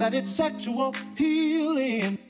That it's sexual a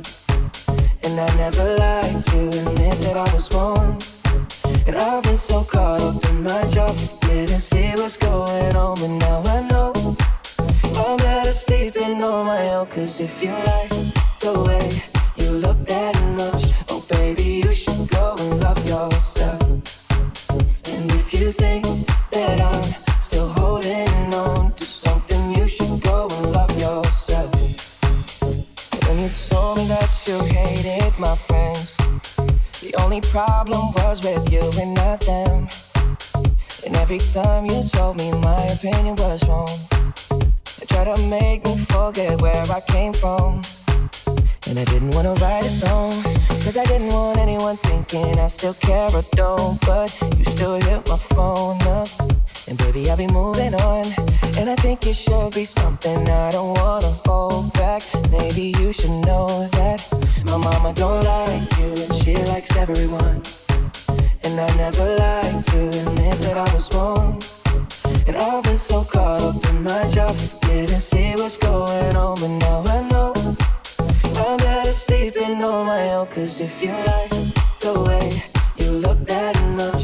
And I never like to admit that I was wrong. And I've been so caught up in my job, didn't see what's going on, but now I know. I'm better sleeping on my own, cause if you like the way you look that much,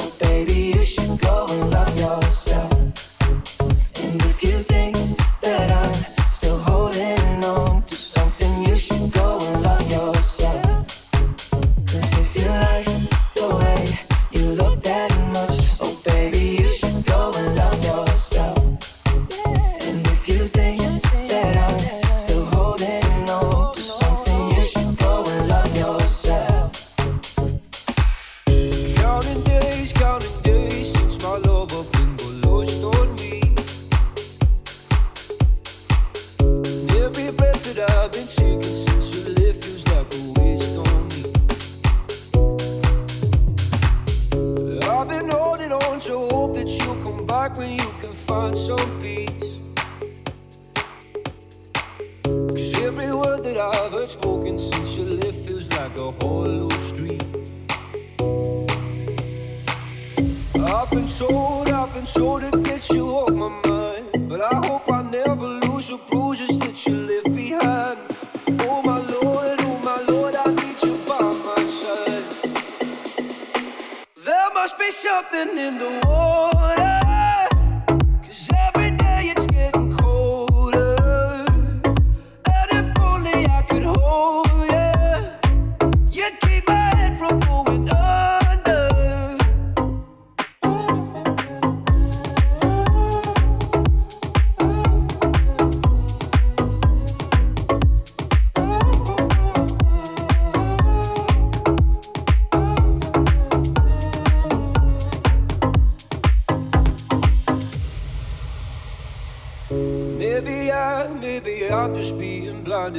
something in the water.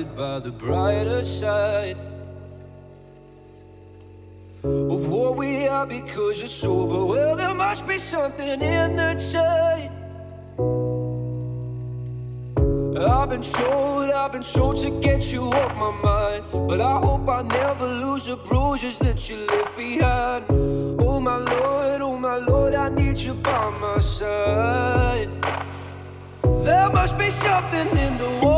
Blinded by the brighter side of what we are because it's over. Well, there must be something in the tide. I've been told, I've been told to get you off my mind. But I hope I never lose the bruises that you left behind. Oh my Lord, oh my Lord, I need you by my side. There must be something in the water.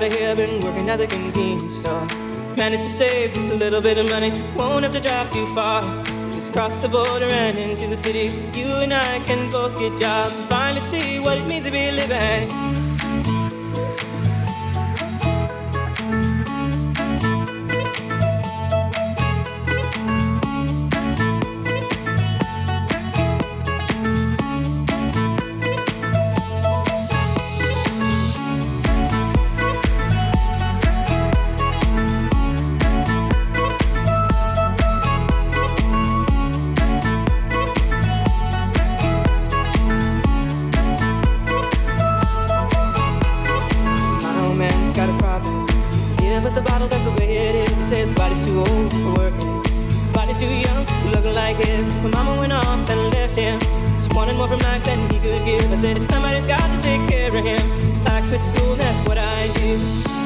Out of here. Been working at the convenience store. Managed to save just a little bit of money. Won't have to drive too far. Just cross the border and into the city. You and I can both get jobs finally see what it means to be living. Yeah, but the bottle, that's the way it is. He says body's too old for working. His body's too young to look like his. My mama went off and left him. She wanted more from life than he could give. I said, somebody's got to take care of him. I quit school, that's what I do.